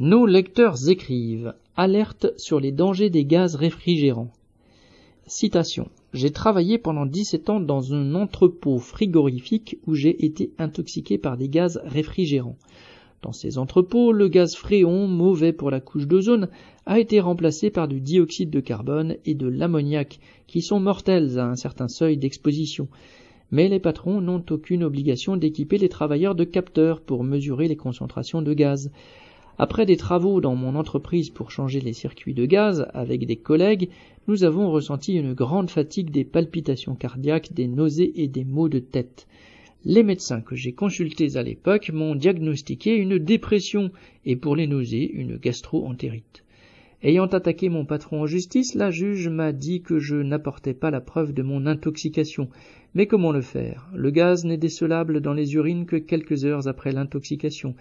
Nos lecteurs écrivent Alerte sur les dangers des gaz réfrigérants. Citation. J'ai travaillé pendant 17 ans dans un entrepôt frigorifique où j'ai été intoxiqué par des gaz réfrigérants. Dans ces entrepôts, le gaz fréon, mauvais pour la couche d'ozone, a été remplacé par du dioxyde de carbone et de l'ammoniac, qui sont mortels à un certain seuil d'exposition. Mais les patrons n'ont aucune obligation d'équiper les travailleurs de capteurs pour mesurer les concentrations de gaz. Après des travaux dans mon entreprise pour changer les circuits de gaz avec des collègues, nous avons ressenti une grande fatigue des palpitations cardiaques, des nausées et des maux de tête. Les médecins que j'ai consultés à l'époque m'ont diagnostiqué une dépression et pour les nausées une gastro-entérite. Ayant attaqué mon patron en justice, la juge m'a dit que je n'apportais pas la preuve de mon intoxication. Mais comment le faire? Le gaz n'est décelable dans les urines que quelques heures après l'intoxication.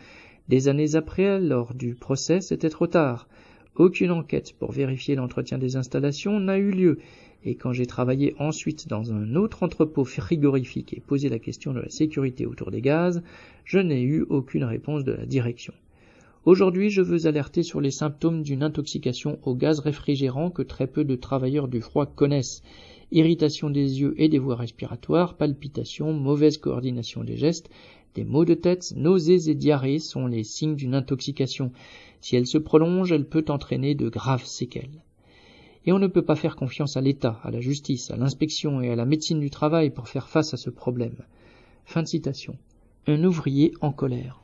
Des années après, lors du procès, c'était trop tard. Aucune enquête pour vérifier l'entretien des installations n'a eu lieu, et quand j'ai travaillé ensuite dans un autre entrepôt frigorifique et posé la question de la sécurité autour des gaz, je n'ai eu aucune réponse de la direction. Aujourd'hui, je veux alerter sur les symptômes d'une intoxication au gaz réfrigérant que très peu de travailleurs du froid connaissent. Irritation des yeux et des voies respiratoires, palpitations, mauvaise coordination des gestes, des maux de tête, nausées et diarrhées sont les signes d'une intoxication. Si elle se prolonge, elle peut entraîner de graves séquelles. Et on ne peut pas faire confiance à l'État, à la justice, à l'inspection et à la médecine du travail pour faire face à ce problème. Fin de citation. Un ouvrier en colère.